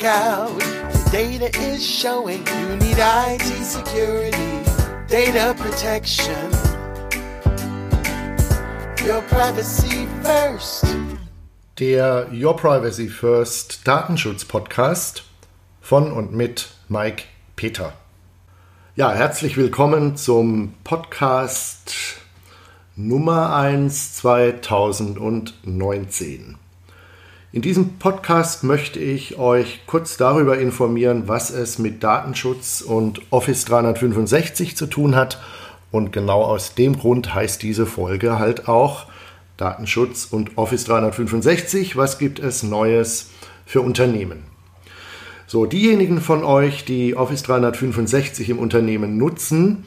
break out. Your data is showing you need IT security, data protection. Your privacy first. Der Your Privacy First Datenschutz Podcast von und mit Mike Peter. Ja, herzlich willkommen zum Podcast Nummer 1 2019. In diesem Podcast möchte ich euch kurz darüber informieren, was es mit Datenschutz und Office 365 zu tun hat. Und genau aus dem Grund heißt diese Folge halt auch Datenschutz und Office 365. Was gibt es Neues für Unternehmen? So, diejenigen von euch, die Office 365 im Unternehmen nutzen,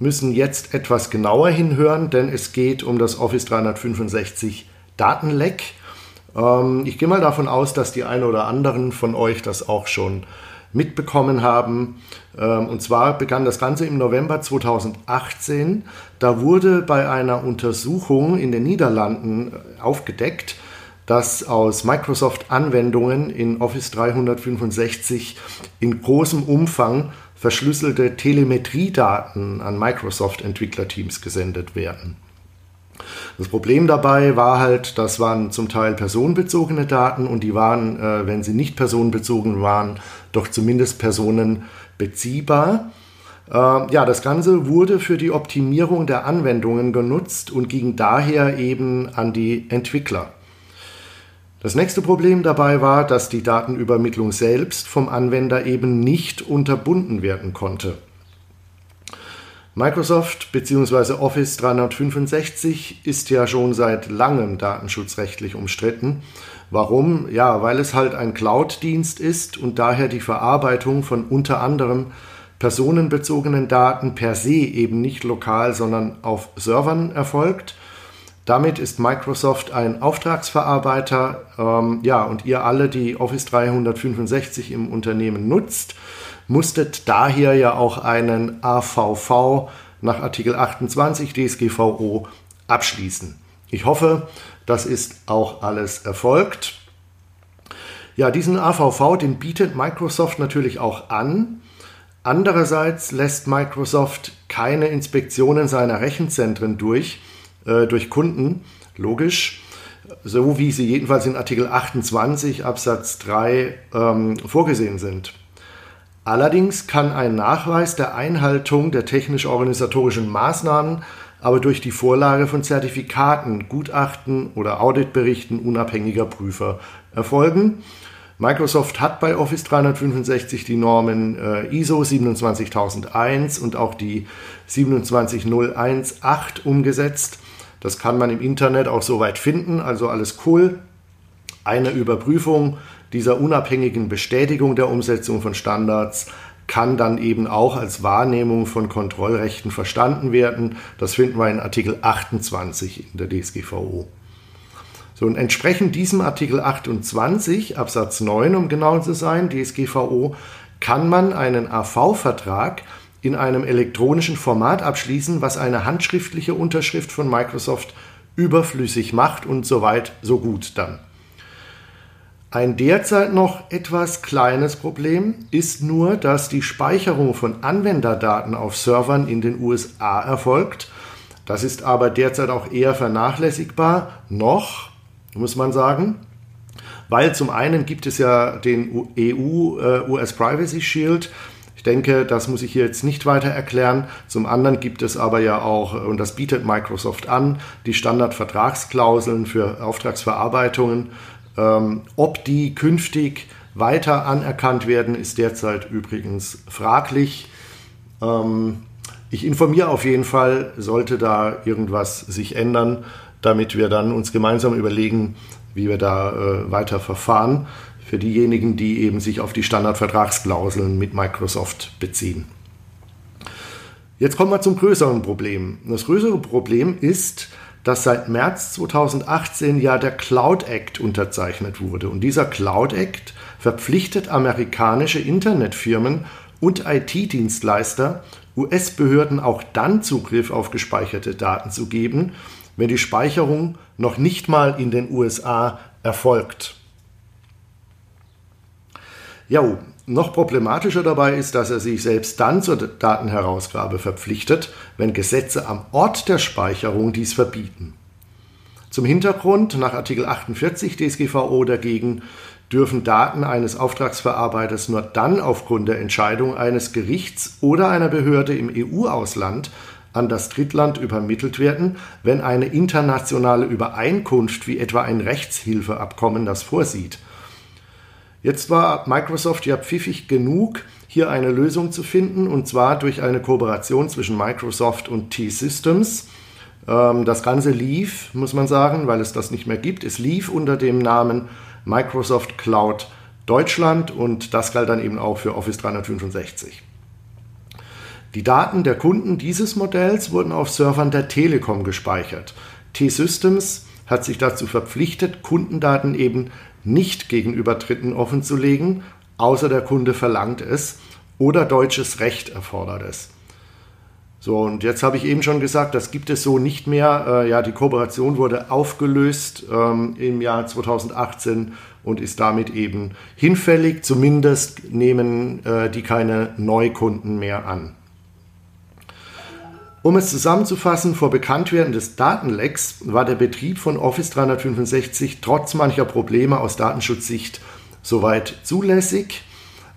müssen jetzt etwas genauer hinhören, denn es geht um das Office 365 Datenleck. Ähm, ich gehe mal davon aus, dass die einen oder anderen von euch das auch schon mitbekommen haben. Ähm, und zwar begann das Ganze im November 2018. Da wurde bei einer Untersuchung in den Niederlanden äh, aufgedeckt, dass aus Microsoft-Anwendungen in Office 365 in großem Umfang verschlüsselte Telemetriedaten an Microsoft-Entwicklerteams gesendet werden. Das Problem dabei war halt, das waren zum Teil personenbezogene Daten und die waren, äh, wenn sie nicht personenbezogen waren, doch zumindest personenbeziehbar. Äh, ja, das Ganze wurde für die Optimierung der Anwendungen genutzt und ging daher eben an die Entwickler. Das nächste Problem dabei war, dass die Datenübermittlung selbst vom Anwender eben nicht unterbunden werden konnte. Microsoft bzw. Office 365 ist ja schon seit langem datenschutzrechtlich umstritten. Warum? Ja, weil es halt ein Cloud-Dienst ist und daher die Verarbeitung von unter anderem personenbezogenen Daten per se eben nicht lokal, sondern auf Servern erfolgt. Damit ist Microsoft ein Auftragsverarbeiter. Ähm, ja, und ihr alle, die Office 365 im Unternehmen nutzt, musstet daher ja auch einen AVV nach Artikel 28 DSGVO abschließen. Ich hoffe, das ist auch alles erfolgt. Ja, diesen AVV, den bietet Microsoft natürlich auch an. Andererseits lässt Microsoft keine Inspektionen seiner Rechenzentren durch, äh, durch Kunden, logisch, so wie sie jedenfalls in Artikel 28 Absatz 3 ähm, vorgesehen sind. Allerdings kann ein Nachweis der Einhaltung der technisch-organisatorischen Maßnahmen aber durch die Vorlage von Zertifikaten, Gutachten oder Auditberichten unabhängiger Prüfer erfolgen. Microsoft hat bei Office 365 die Normen äh, ISO 27001 und auch die 27018 umgesetzt. Das kann man im Internet auch soweit finden, also alles cool. Eine Überprüfung dieser unabhängigen Bestätigung der Umsetzung von Standards kann dann eben auch als Wahrnehmung von Kontrollrechten verstanden werden. Das finden wir in Artikel 28 in der DSGVO. So, und entsprechend diesem Artikel 28 Absatz 9, um genau zu sein, DSGVO, kann man einen AV-Vertrag in einem elektronischen Format abschließen, was eine handschriftliche Unterschrift von Microsoft überflüssig macht und soweit so gut dann. Ein derzeit noch etwas kleines Problem ist nur, dass die Speicherung von Anwenderdaten auf Servern in den USA erfolgt. Das ist aber derzeit auch eher vernachlässigbar, noch, muss man sagen, weil zum einen gibt es ja den EU-US äh, Privacy Shield. Ich denke, das muss ich hier jetzt nicht weiter erklären. Zum anderen gibt es aber ja auch, und das bietet Microsoft an, die Standardvertragsklauseln für Auftragsverarbeitungen ähm, ob die künftig weiter anerkannt werden, ist derzeit übrigens fraglich. Ähm, ich informiere auf jeden Fall, sollte da irgendwas sich ändern, damit wir dann uns gemeinsam überlegen, wie wir da äh, weiter verfahren. Für diejenigen, die eben sich auf die Standardvertragsklauseln mit Microsoft beziehen. Jetzt kommen wir zum größeren Problem. Das größere Problem ist, dass seit März 2018 ja der Cloud Act unterzeichnet wurde. Und dieser Cloud Act verpflichtet amerikanische Internetfirmen und IT-Dienstleister, US-Behörden auch dann Zugriff auf gespeicherte Daten zu geben, wenn die Speicherung noch nicht mal in den USA erfolgt. Ja, noch problematischer dabei ist, dass er sich selbst dann zur Datenherausgabe verpflichtet, wenn Gesetze am Ort der Speicherung dies verbieten. Zum Hintergrund, nach Artikel 48 DSGVO dagegen dürfen Daten eines Auftragsverarbeiters nur dann aufgrund der Entscheidung eines Gerichts oder einer Behörde im EU-Ausland an das Drittland übermittelt werden, wenn eine internationale Übereinkunft wie etwa ein Rechtshilfeabkommen das vorsieht. Jetzt war Microsoft ja pfiffig genug, hier eine Lösung zu finden, und zwar durch eine Kooperation zwischen Microsoft und T-Systems. Ähm, das Ganze lief, muss man sagen, weil es das nicht mehr gibt. Es lief unter dem Namen Microsoft Cloud Deutschland und das galt dann eben auch für Office 365. Die Daten der Kunden dieses Modells wurden auf Servern der Telekom gespeichert. T-Systems hat sich dazu verpflichtet, Kundendaten eben nicht gegenüber Dritten offenzulegen, außer der Kunde verlangt es oder deutsches Recht erfordert es. So, und jetzt habe ich eben schon gesagt, das gibt es so nicht mehr. Äh, ja, die Kooperation wurde aufgelöst ähm, im Jahr 2018 und ist damit eben hinfällig. Zumindest nehmen äh, die keine Neukunden mehr an. Um es zusammenzufassen, vor Bekanntwerden des Datenlecks war der Betrieb von Office 365 trotz mancher Probleme aus Datenschutzsicht soweit zulässig,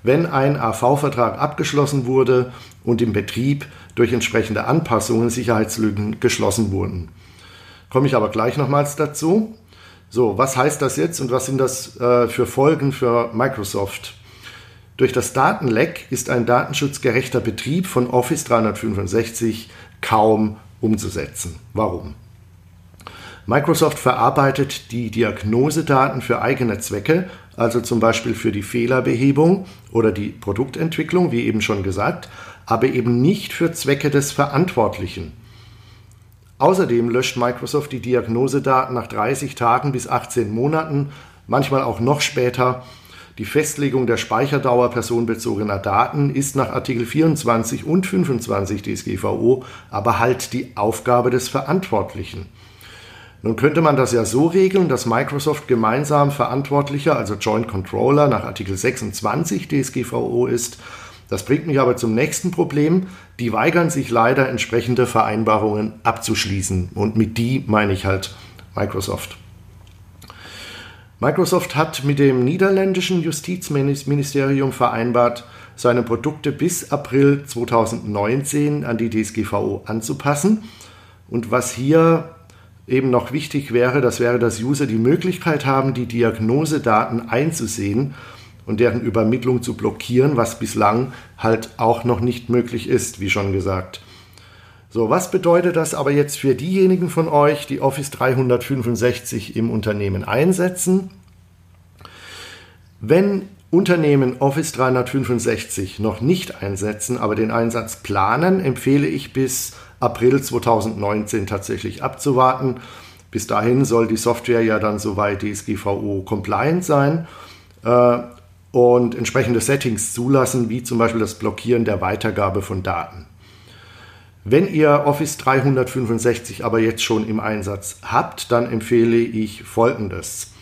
wenn ein AV-Vertrag abgeschlossen wurde und im Betrieb durch entsprechende Anpassungen Sicherheitslücken geschlossen wurden. Komme ich aber gleich nochmals dazu. So, was heißt das jetzt und was sind das äh, für Folgen für Microsoft? Durch das Datenleck ist ein datenschutzgerechter Betrieb von Office 365 kaum umzusetzen. Warum? Microsoft verarbeitet die Diagnosedaten für eigene Zwecke, also zum Beispiel für die Fehlerbehebung oder die Produktentwicklung, wie eben schon gesagt, aber eben nicht für Zwecke des Verantwortlichen. Außerdem löscht Microsoft die Diagnosedaten nach 30 Tagen bis 18 Monaten, manchmal auch noch später, die Festlegung der Speicherdauer personenbezogener Daten ist nach Artikel 24 und 25 DSGVO aber halt die Aufgabe des Verantwortlichen. Nun könnte man das ja so regeln, dass Microsoft gemeinsam Verantwortlicher, also Joint Controller nach Artikel 26 DSGVO ist. Das bringt mich aber zum nächsten Problem. Die weigern sich leider, entsprechende Vereinbarungen abzuschließen. Und mit die meine ich halt Microsoft. Microsoft hat mit dem niederländischen Justizministerium vereinbart, seine Produkte bis April 2019 an die DSGVO anzupassen. Und was hier eben noch wichtig wäre, das wäre, dass User die Möglichkeit haben, die Diagnosedaten einzusehen und deren Übermittlung zu blockieren, was bislang halt auch noch nicht möglich ist, wie schon gesagt. So, was bedeutet das aber jetzt für diejenigen von euch, die Office 365 im Unternehmen einsetzen? Wenn Unternehmen Office 365 noch nicht einsetzen, aber den Einsatz planen, empfehle ich bis April 2019 tatsächlich abzuwarten. Bis dahin soll die Software ja dann soweit DSGVO compliant sein äh, und entsprechende Settings zulassen, wie zum Beispiel das Blockieren der Weitergabe von Daten. Wenn ihr Office 365 aber jetzt schon im Einsatz habt, dann empfehle ich folgendes.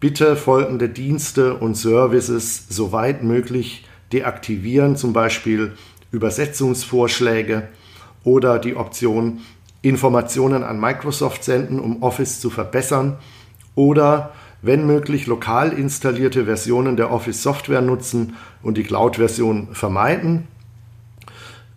Bitte folgende Dienste und Services soweit möglich deaktivieren, zum Beispiel Übersetzungsvorschläge oder die Option Informationen an Microsoft senden, um Office zu verbessern oder wenn möglich lokal installierte Versionen der Office-Software nutzen und die Cloud-Version vermeiden.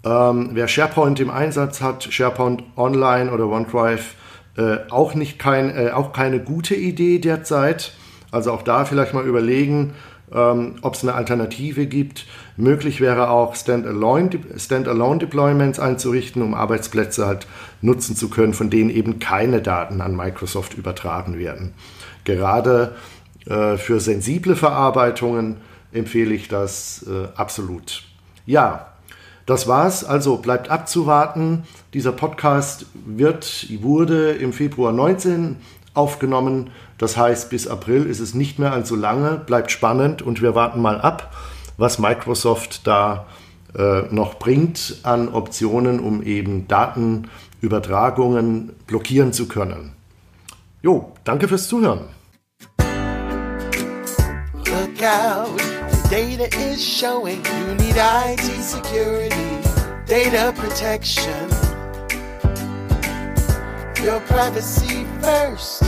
Ähm, wer SharePoint im Einsatz hat, SharePoint Online oder OneDrive, äh, auch, nicht kein, äh, auch keine gute Idee derzeit. Also auch da vielleicht mal überlegen, ähm, ob es eine Alternative gibt. Möglich wäre auch Standalone-Deployments einzurichten, um Arbeitsplätze halt nutzen zu können, von denen eben keine Daten an Microsoft übertragen werden. Gerade äh, für sensible Verarbeitungen empfehle ich das äh, absolut. Ja, das war's. Also bleibt abzuwarten. Dieser Podcast wird, wurde im Februar 19 aufgenommen. Das heißt, bis April ist es nicht mehr allzu lange. Bleibt spannend und wir warten mal ab, was Microsoft da äh, noch bringt an Optionen, um eben Datenübertragungen blockieren zu können. Jo, danke fürs Zuhören. Look out. Data is showing you need IT security, data protection. Your privacy first